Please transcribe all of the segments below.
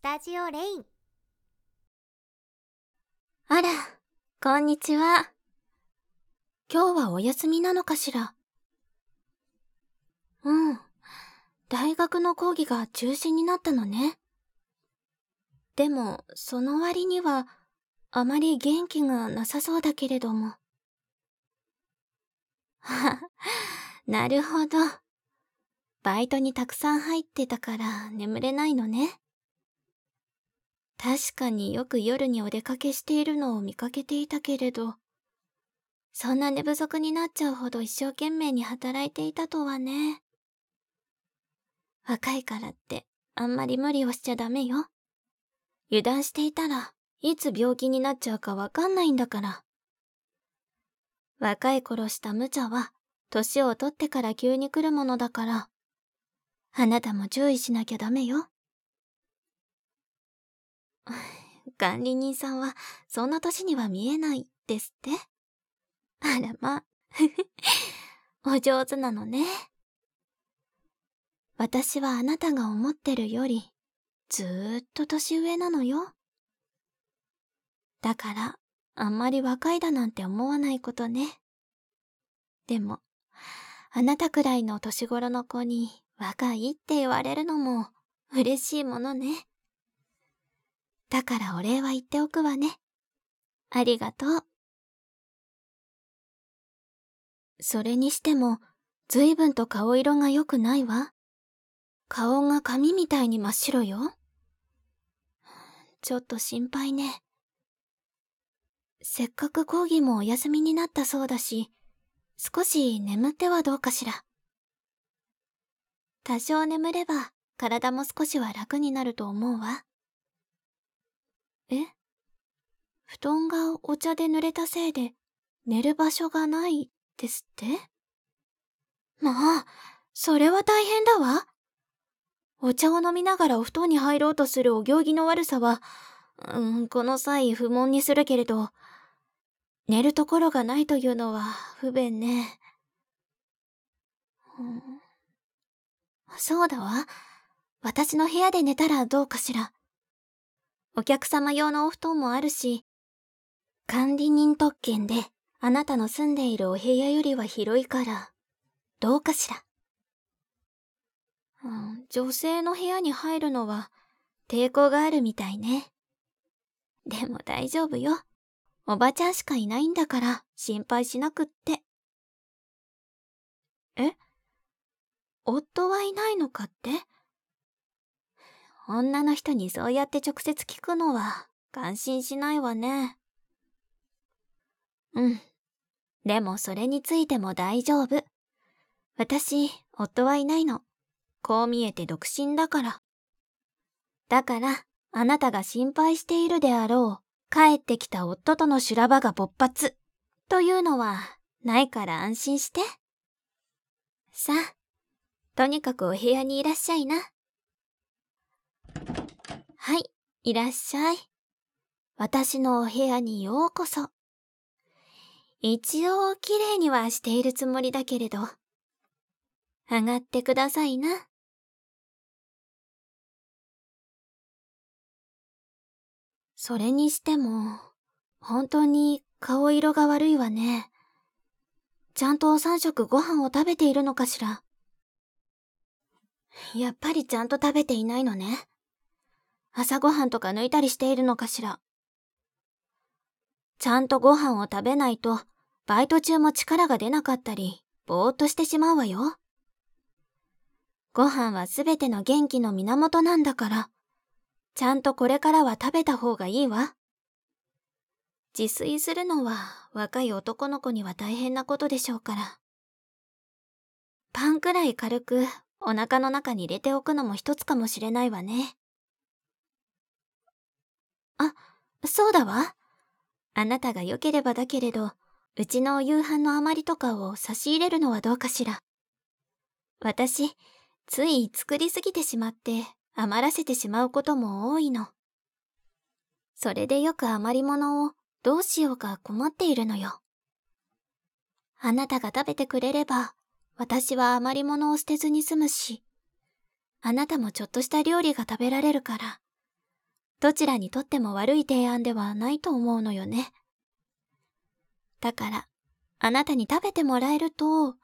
スタジオレインあら、こんにちは。今日はお休みなのかしら？うん。大学の講義が中止になったのね。でも、その割には、あまり元気がなさそうだけれども。は なるほど。バイトにたくさん入ってたから眠れないのね。確かによく夜にお出かけしているのを見かけていたけれど、そんな寝不足になっちゃうほど一生懸命に働いていたとはね。若いからってあんまり無理をしちゃダメよ。油断していたらいつ病気になっちゃうかわかんないんだから。若い頃した無茶は年を取ってから急に来るものだから、あなたも注意しなきゃダメよ。管理人さんはそんな年には見えないですって？あらま、お上手なのね。私はあなたが思ってるよりずーっと年上なのよ。だから、あんまり若いだなんて思わないことね。でも、あなたくらいの年頃の子に若いって言われるのも嬉しいものね。だからお礼は言っておくわね。ありがとう。それにしても、随分と顔色が良くないわ。顔が紙みたいに真っ白よ。ちょっと心配ね。せっかく講義もお休みになったそうだし、少し眠ってはどうかしら。多少眠れば体も少しは楽になると思うわ。え？布団がお茶で濡れたせいで寝る場所がないですって？まあ、それは大変だわ。お茶を飲みながらお布団に入ろうとするお行儀の悪さは、うん、この際不問にするけれど、寝るところがないというのは不便ね。うん、そうだわ。私の部屋で寝たらどうかしら。お客様用のお布団もあるし、管理人特権であなたの住んでいるお部屋よりは広いから、どうかしら。うん、女性の部屋に入るのは抵抗があるみたいね。でも大丈夫よ。おばちゃんしかいないんだから心配しなくって。え？夫はいないのかって？女の人にそうやって直接聞くのは感心しないわね。うん。でもそれについても大丈夫。私、夫はいないの。こう見えて独身だから。だから、あなたが心配しているであろう、帰ってきた夫との修羅場が勃発、というのは、ないから安心して。さあ、とにかくお部屋にいらっしゃいな。はい、いらっしゃい。私のお部屋にようこそ。一応綺麗にはしているつもりだけれど。上がってくださいな。それにしても、本当に顔色が悪いわね。ちゃんと3食ご飯を食べているのかしら。やっぱりちゃんと食べていないのね。朝ごはんとか抜いたりしているのかしら。ちゃんとご飯を食べないと、バイト中も力が出なかったり、ぼーっとしてしまうわよ。ご飯はすべての元気の源なんだから、ちゃんとこれからは食べた方がいいわ。自炊するのは若い男の子には大変なことでしょうから。パンくらい軽くお腹の中に入れておくのも一つかもしれないわね。あ、そうだわ。あなたが良ければだけれど、うちの夕飯の余りとかを差し入れるのはどうかしら。私、つい作りすぎてしまって余らせてしまうことも多いの。それでよく余り物をどうしようか困っているのよ。あなたが食べてくれれば、私は余り物を捨てずに済むし、あなたもちょっとした料理が食べられるから、どちらにとっても悪い提案ではないと思うのよね。だから、あなたに食べてもらえると、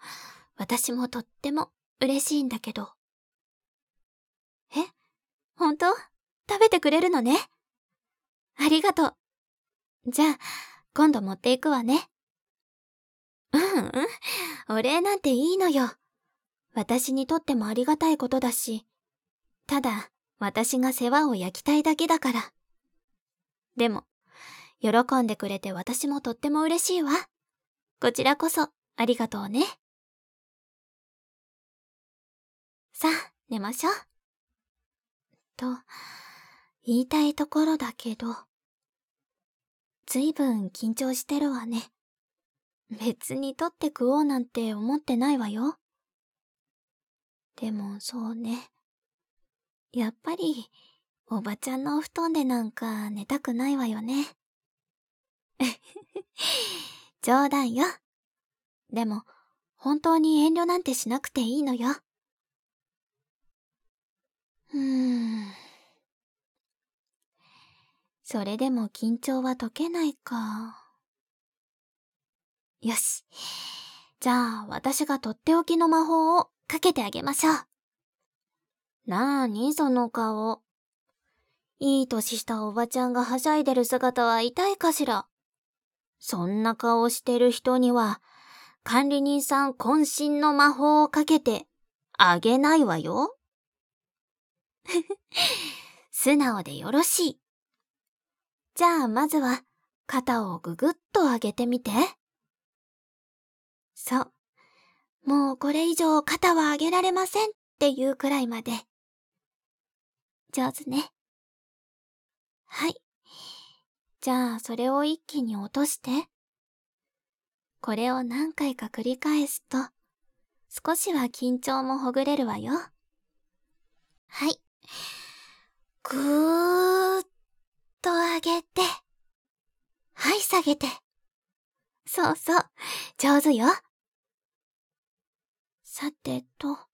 私もとっても嬉しいんだけど。え？本当？食べてくれるのね？ありがとう。じゃあ、今度持っていくわね。うんうん。お礼なんていいのよ。私にとってもありがたいことだし。ただ、私が世話を焼きたいだけだから。でも、喜んでくれて私もとっても嬉しいわ。こちらこそ、ありがとうね。さあ、寝ましょう。と、言いたいところだけど、ずいぶん緊張してるわね。別に取って食おうなんて思ってないわよ。でもそうね。やっぱり、おばちゃんのお布団でなんか寝たくないわよね。冗談よ。でも、本当に遠慮なんてしなくていいのよ。うーん。それでも緊張は解けないか。よし。じゃあ、私がとっておきの魔法をかけてあげましょう。なーに、その顔。いい年したおばちゃんがはしゃいでる姿は痛いかしら。そんな顔してる人には、管理人さん渾身の魔法をかけてあげないわよ。素直でよろしい。じゃあまずは肩をぐぐっと上げてみて。そう。もうこれ以上肩は上げられませんっていうくらいまで。上手ね。はい。じゃあ、それを一気に落として。これを何回か繰り返すと、少しは緊張もほぐれるわよ。はい。ぐーっと上げて。はい、下げて。そうそう、上手よ。さてと、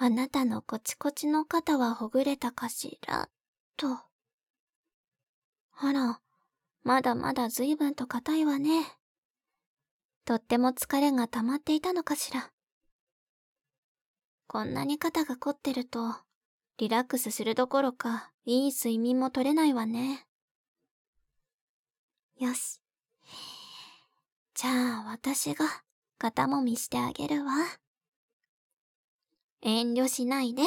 あなたのコチコチの肩はほぐれたかしら、と。あら、まだまだ随分と硬いわね。とっても疲れが溜まっていたのかしら。こんなに肩が凝ってると、リラックスするどころか、いい睡眠も取れないわね。よし。じゃあ、私が肩もみしてあげるわ。遠慮しないで。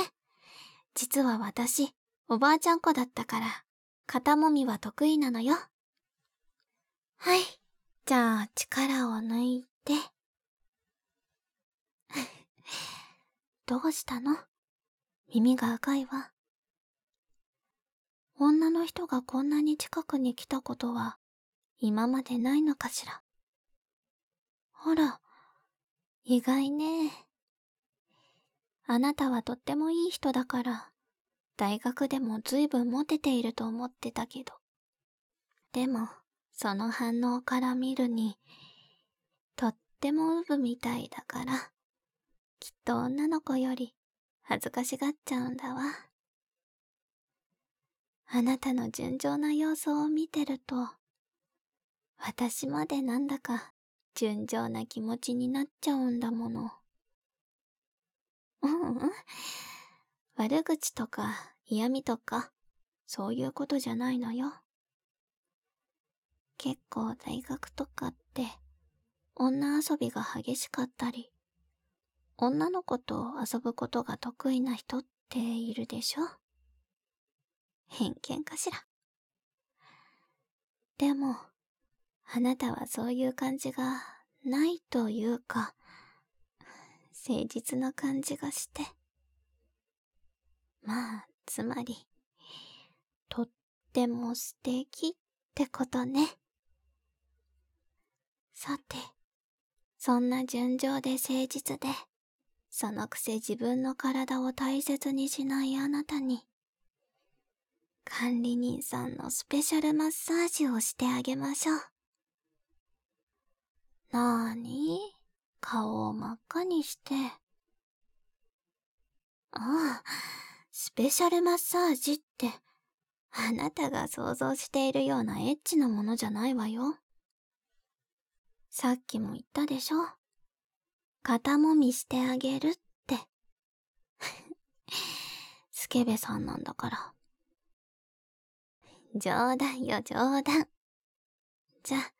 実は私、おばあちゃん子だったから、肩もみは得意なのよ。はい。じゃあ、力を抜いて。どうしたの？耳が赤いわ。女の人がこんなに近くに来たことは、今までないのかしら。ほら、意外ね。あなたはとってもいい人だから、大学でも随分モテていると思ってたけど。でも、その反応から見るに、とってもウブみたいだから、きっと女の子より恥ずかしがっちゃうんだわ。あなたの純情な様子を見てると、私までなんだか純情な気持ちになっちゃうんだもの。ううん。悪口とか嫌味とか、そういうことじゃないのよ。結構大学とかって、女遊びが激しかったり、女の子と遊ぶことが得意な人っているでしょ？偏見かしら？でも、あなたはそういう感じがないというか、誠実な感じがして。まあ、つまり、とっても素敵ってことね。さて、そんな純情で誠実で、そのくせ自分の体を大切にしないあなたに、管理人さんのスペシャルマッサージをしてあげましょう。なーに？顔を真っ赤にして。ああ、スペシャルマッサージって、あなたが想像しているようなエッチなものじゃないわよ。さっきも言ったでしょ。肩もみしてあげるって。スケベさんなんだから。冗談よ、冗談。じゃあ、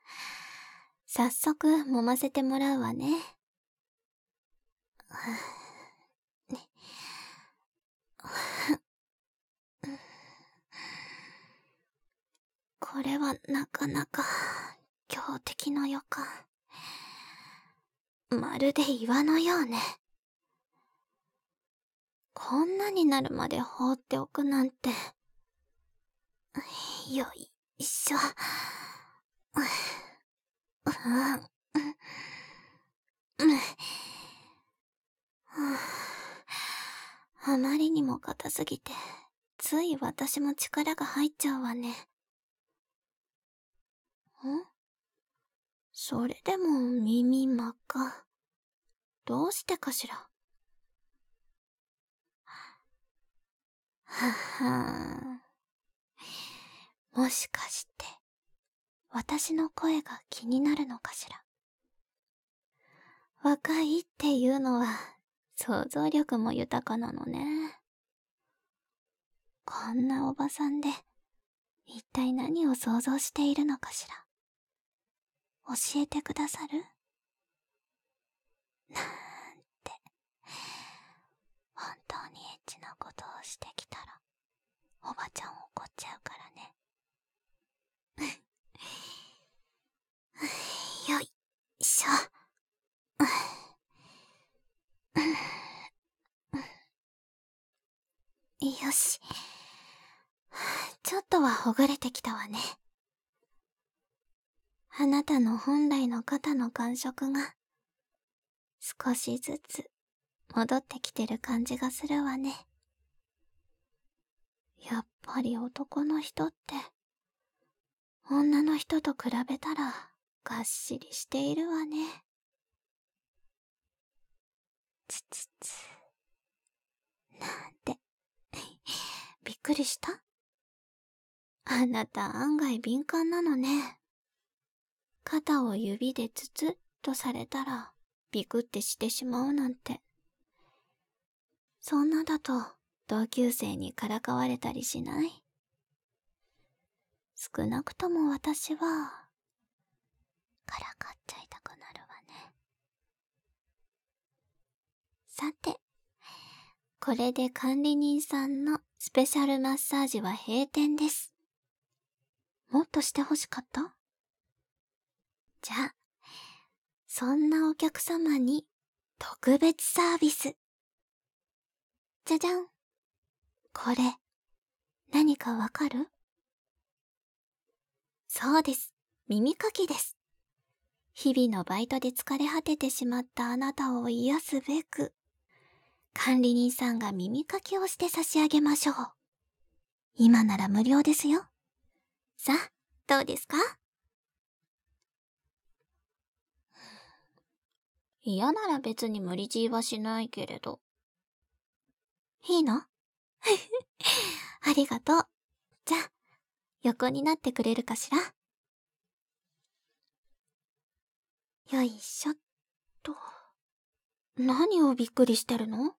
早速揉ませてもらうわね。これはなかなか強敵の予感。まるで岩のようね。こんなになるまで放っておくなんて。よいしょ。あまりにも硬すぎて、つい私も力が入っちゃうわね。ん？それでも耳真っ赤。どうしてかしら？ははん。もしかして、私の声が気になるのかしら？若いっていうのは想像力も豊かなのね。こんなおばさんで一体何を想像しているのかしら？教えてくださる？なんて、本当にエッチなことをしてきたら、おばちゃん怒っちゃうからね。よいしょ。よし。ちょっとはほぐれてきたわね。あなたの本来の肩の感触が少しずつ戻ってきてる感じがするわね。やっぱり男の人って女の人と比べたらがっしりしているわね。つつつ。なんて。びっくりした？あなた案外敏感なのね。肩を指でツツッとされたらビクってしてしまうなんて。そんなだと同級生にからかわれたりしない？少なくとも私は、からかっちゃいたくなるわね。さて、これで管理人さんのスペシャルマッサージは閉店です。もっとしてほしかった？じゃあ、そんなお客様に特別サービス。じゃじゃん。これ、何かわかる？そうです。耳かきです。日々のバイトで疲れ果ててしまったあなたを癒すべく、管理人さんが耳かきをして差し上げましょう。今なら無料ですよ。さあ、どうですか？嫌なら別に無理強いはしないけれど。いいの？ありがとう。じゃあ、横になってくれるかしら？よいしょっと。何をびっくりしてるの？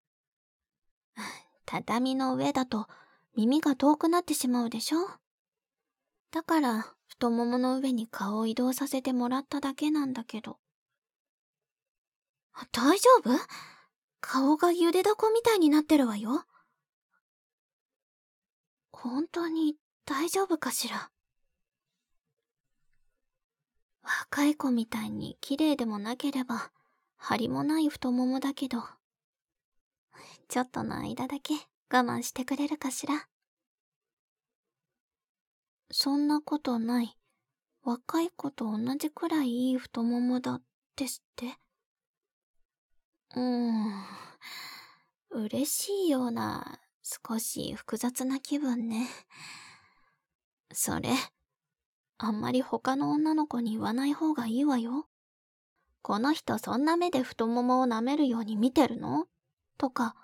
畳の上だと耳が遠くなってしまうでしょ？だから太ももの上に顔を移動させてもらっただけなんだけど。大丈夫？顔がゆでだこみたいになってるわよ。本当に大丈夫かしら？若い子みたいに綺麗でもなければ、張りもない太ももだけど、ちょっとの間だけ我慢してくれるかしら？そんなことない。若い子と同じくらいいい太ももだですってうーん。嬉しいような、少し複雑な気分ね。それ、あんまり他の女の子に言わない方がいいわよ。この人そんな目で太ももを舐めるように見てるの？とか、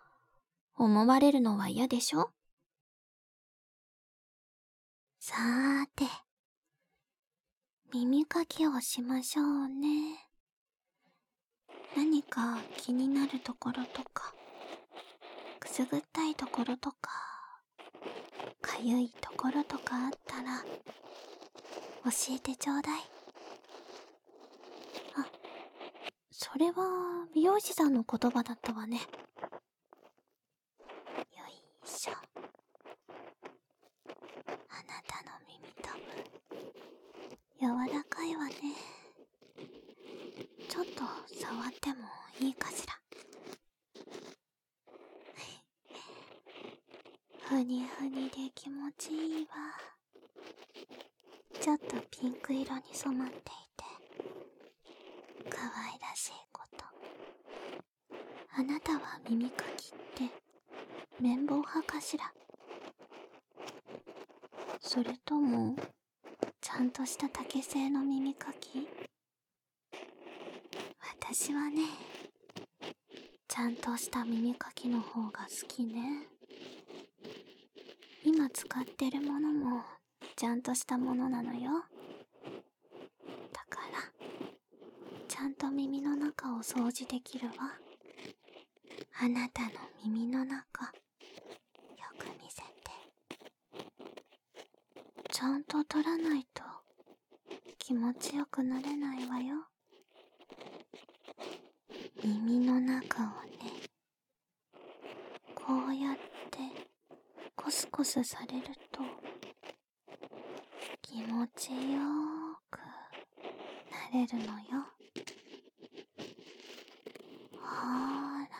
思われるのは嫌でしょ？さーて、耳かきをしましょうね。何か気になるところとか、くすぐったいところとか、かゆいところとかあったら、教えてちょうだい。あ、それは美容師さんの言葉だったわね。よいしょ。あなたの耳たぶ柔らかいわね。ちょっと触ってもいいかしら。ふにふにで気持ちいいわ。ちょっとピンク色に染まっていて、可愛らしいこと。あなたは耳かきって綿棒派かしら？それとも、ちゃんとした竹製の耳かき？私はね、ちゃんとした耳かきの方が好きね。今使ってるものもちゃんとしたものなのよ。だから、ちゃんと耳の中を掃除できるわ。あなたの耳の中、よく見せて。ちゃんと取らないと気持ちよくなれないわよ。耳の中をね、こうやってコスされると気持ちよーくなれるのよ。ほーら、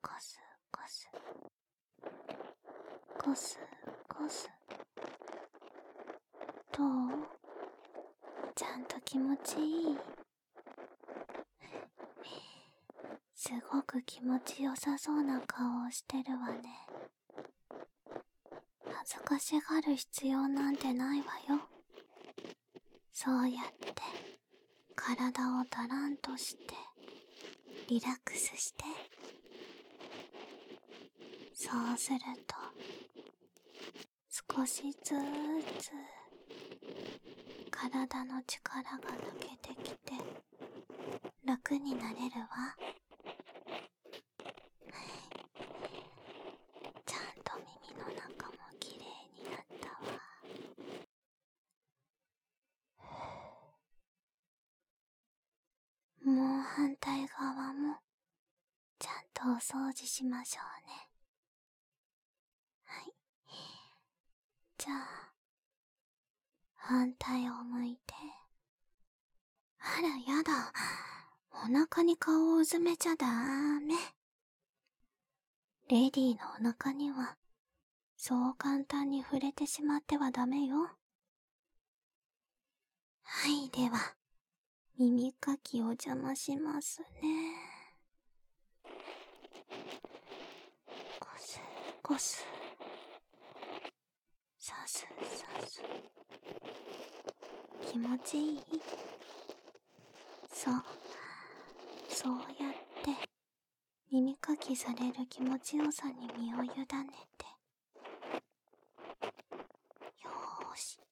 コスコス、コスコス。どう？ちゃんと気持ちいい？すごく気持ちよさそうな顔をしてるわね。恥ずかしがる必要なんてないわよ。そうやって体をだらんとしてリラックスして。そうすると少しずつ体の力が抜けてきて楽になれるわ。反対側も、ちゃんとお掃除しましょうね。はい。じゃあ、反対を向いて。あら、やだ。お腹に顔をうずめちゃダメ。レディーのお腹には、そう簡単に触れてしまってはダメよ。はい、では。耳かきお邪魔しますね。こす、こす。さす、さす。気持ちいいそう。そうやって、耳かきされる気持ちよさに身を委ねて。よーし。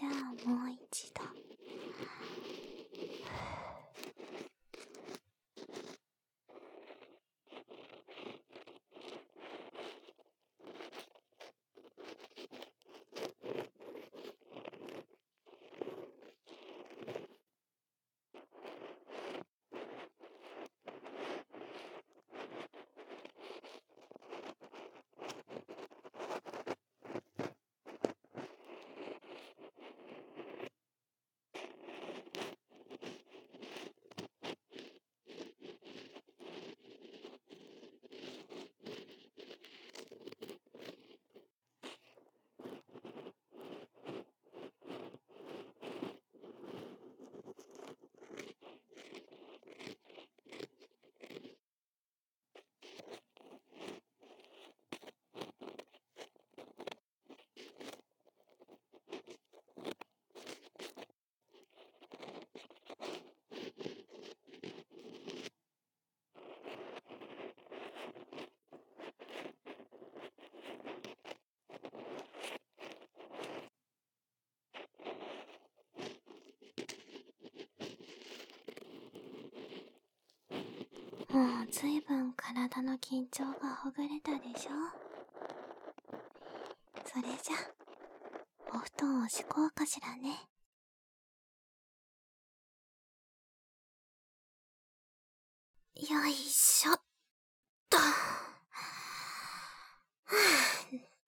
じゃあもう一もうずいぶん体の緊張がほぐれたでしょ？それじゃお布団を敷こうかしらねよいしょっと。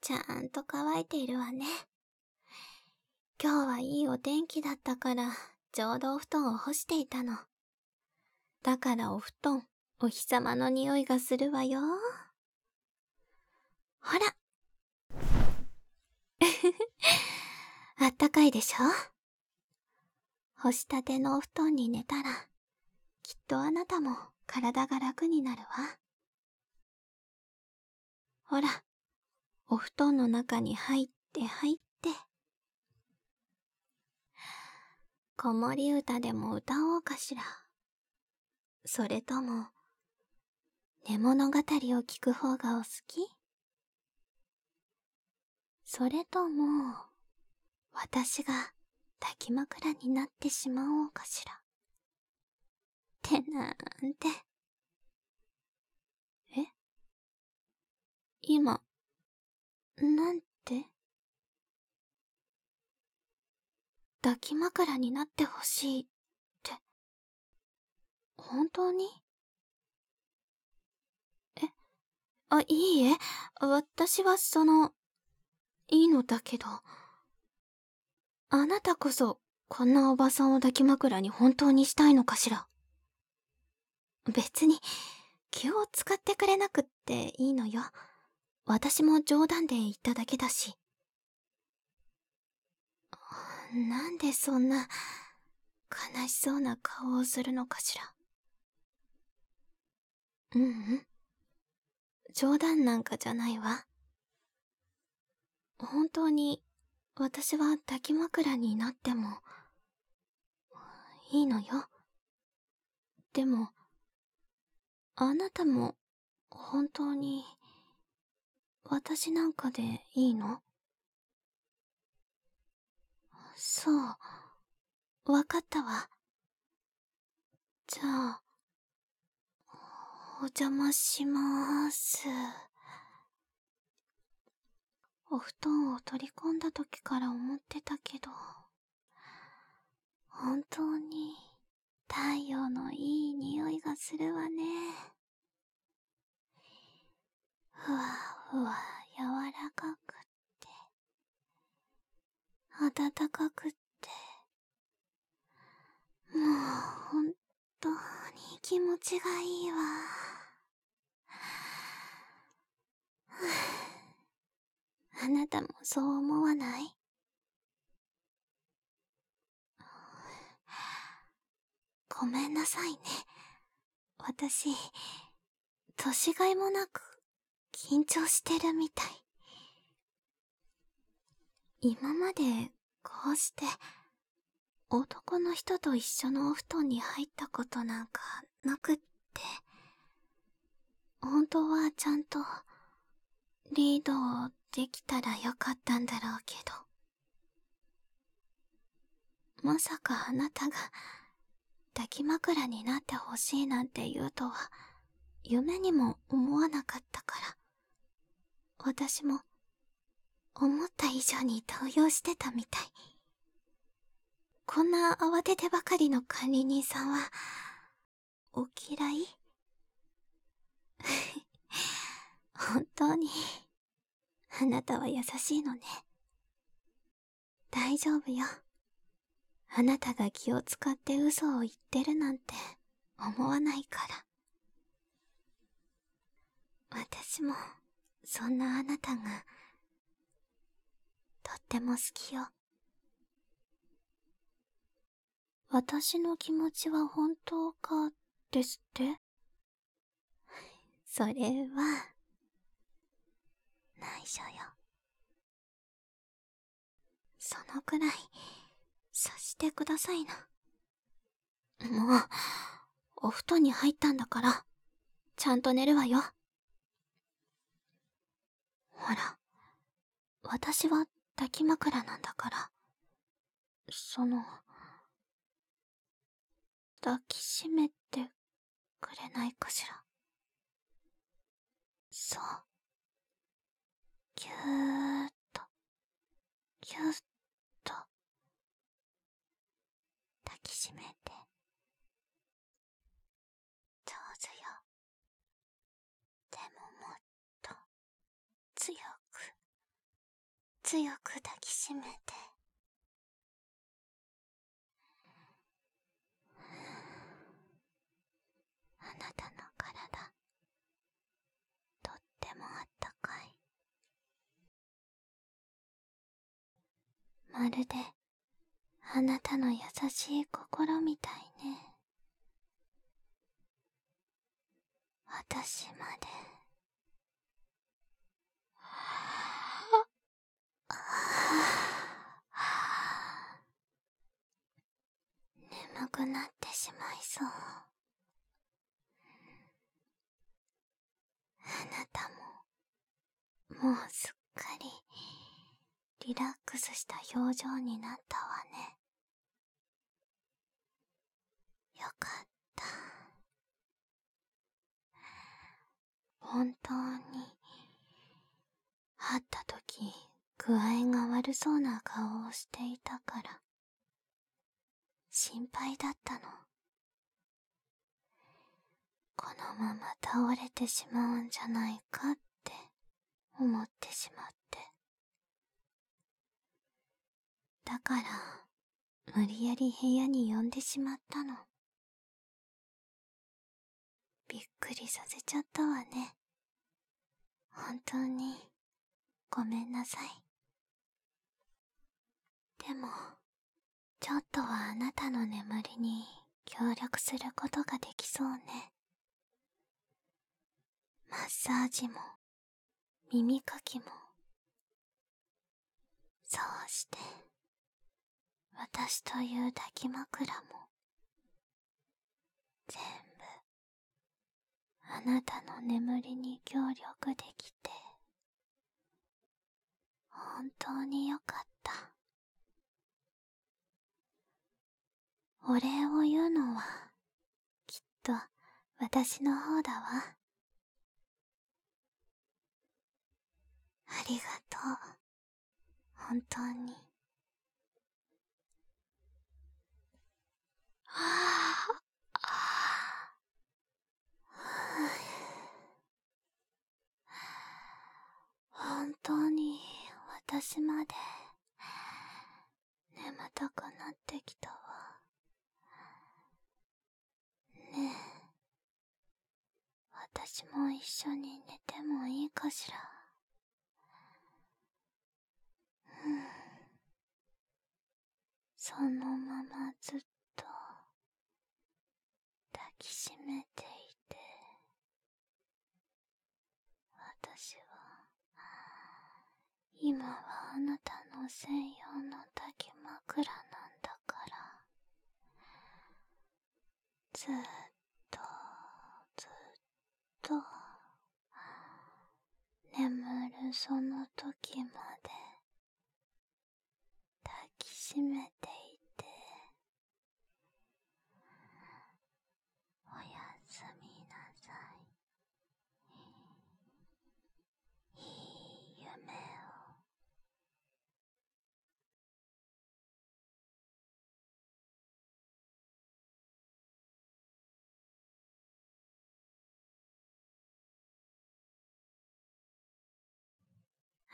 ちゃんと乾いているわね。今日はいいお天気だったから、ちょうどお布団を干していたの。だからお布団、お日様の匂いがするわよ。ほら。あったかいでしょ？干したてのお布団に寝たら、きっとあなたも体が楽になるわ。ほら、お布団の中に入って入って。子守歌でも歌おうかしら。それとも、寝物語を聞く方がお好き？それとも、私が抱き枕になってしまおうかしら？ってなんて。え？今、なんて？抱き枕になってほしいって、本当にえ、あ、いいえ、私はその、いいのだけど、あなたこそ、こんなおばさんを抱き枕に本当にしたいのかしら別に、気を使ってくれなくっていいのよ。私も冗談で言っただけだし。なんでそんな、悲しそうな顔をするのかしら。ううん。冗談なんかじゃないわ。本当に、私は抱き枕になっても、いいのよ。でも、あなたも、本当に、私なんかでいいの？そう。わかったわ。じゃあ、お邪魔しまーす。お布団を取り込んだ時から思ってたけど、本当に太陽のいい匂いがするわね。ふわふわ柔らかくって、暖かくって、もう本当に気持ちがいいわ。あなたもそう思わない？ごめんなさいね。私、年がいもなく、緊張してるみたい。今まで、こうして、男の人と一緒のお布団に入ったことなんかなくって、本当はちゃんと、リードできたらよかったんだろうけど。まさかあなたが、抱き枕になってほしいなんて言うとは、夢にも思わなかったから。私も、思った以上に動揺してたみたい。こんな慌ててばかりの管理人さんは、お嫌い？本当に、あなたは優しいのね。大丈夫よ。あなたが気を使って嘘を言ってるなんて思わないから。私も、そんなあなたが、とっても好きよ。私の気持ちは本当か、ですって？それは、内緒よ。そのくらい、さしてくださいな。もう、お布団に入ったんだから、ちゃんと寝るわよ。ほら、私は抱き枕なんだから、その、抱きしめてくれないかしら。そう。ぎゅーっと、ぎゅーっと、抱きしめて。上手よ。でももっと、強く、強く抱きしめて。あなたの体、とってもあったかい。まるで、あなたの優しい心みたいね。私まで。眠くなってしまいそう。あなたも、もうすっかり、リラックスした表情になったわね。よかった。本当に、会った時、具合が悪そうな顔をしていたから、心配だったの。このまま倒れてしまうんじゃないかって思ってしまって。だから、無理やり部屋に呼んでしまったの。びっくりさせちゃったわね。本当に、ごめんなさい。でも、ちょっとはあなたの眠りに協力することができそうね。マッサージも、耳かきも、そうして、私という抱き枕も、全部、あなたの眠りに協力できて、本当によかった。お礼を言うのは、きっと私の方だわ。ありがとう。本当に。あ、あ本当に私まで眠たくなってきたわ。ねえ、私も一緒に寝てもいいかしら。うんそのままずっと抱きしめていて私は今はあなたの専用の抱き枕なんだから。ずっとずっと眠るその時まで抱きしめていておやすみなさいいい夢を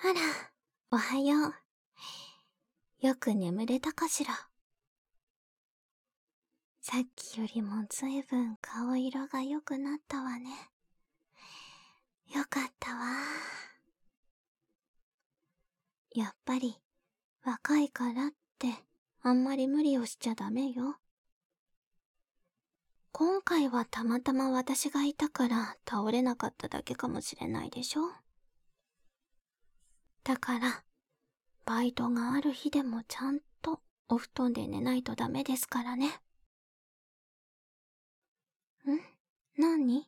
あら、おはよう。よく眠れたかしら？さっきよりもずいぶん顔色が良くなったわね。よかったわ。やっぱり若いからってあんまり無理をしちゃダメよ。今回はたまたま私がいたから倒れなかっただけかもしれないでしょ？だからバイトがある日でもちゃんとお布団で寝ないとダメですからね。ん？何？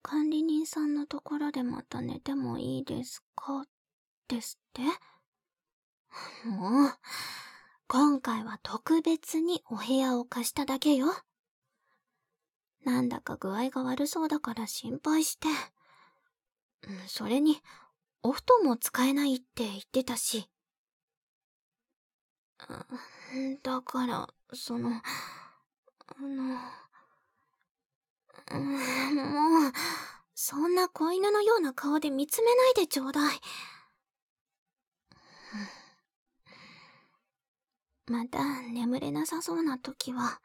管理人さんのところでまた寝てもいいですか？ですって？もう、今回は特別にお部屋を貸しただけよ。なんだか具合が悪そうだから心配して、それに、お布団も使えないって言ってたし。だから、その、あの、もう、そんな子犬のような顔で見つめないでちょうだい。また眠れなさそうな時は、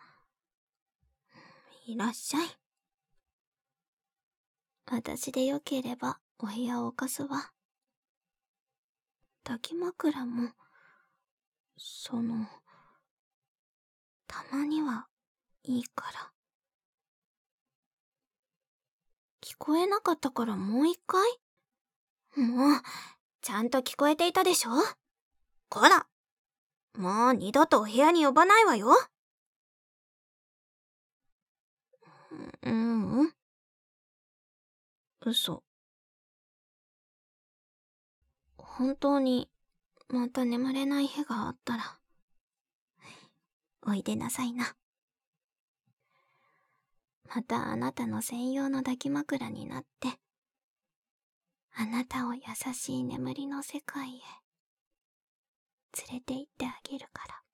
いらっしゃい。私でよければお部屋を貸すわ。抱き枕も、その、たまにはいいから。聞こえなかったからもう一回？もう、ちゃんと聞こえていたでしょ？こら！もう二度とお部屋に呼ばないわよ。う、うん、嘘。本当に、また眠れない日があったら、おいでなさいな。またあなたの専用の抱き枕になって、あなたを優しい眠りの世界へ連れて行ってあげるから。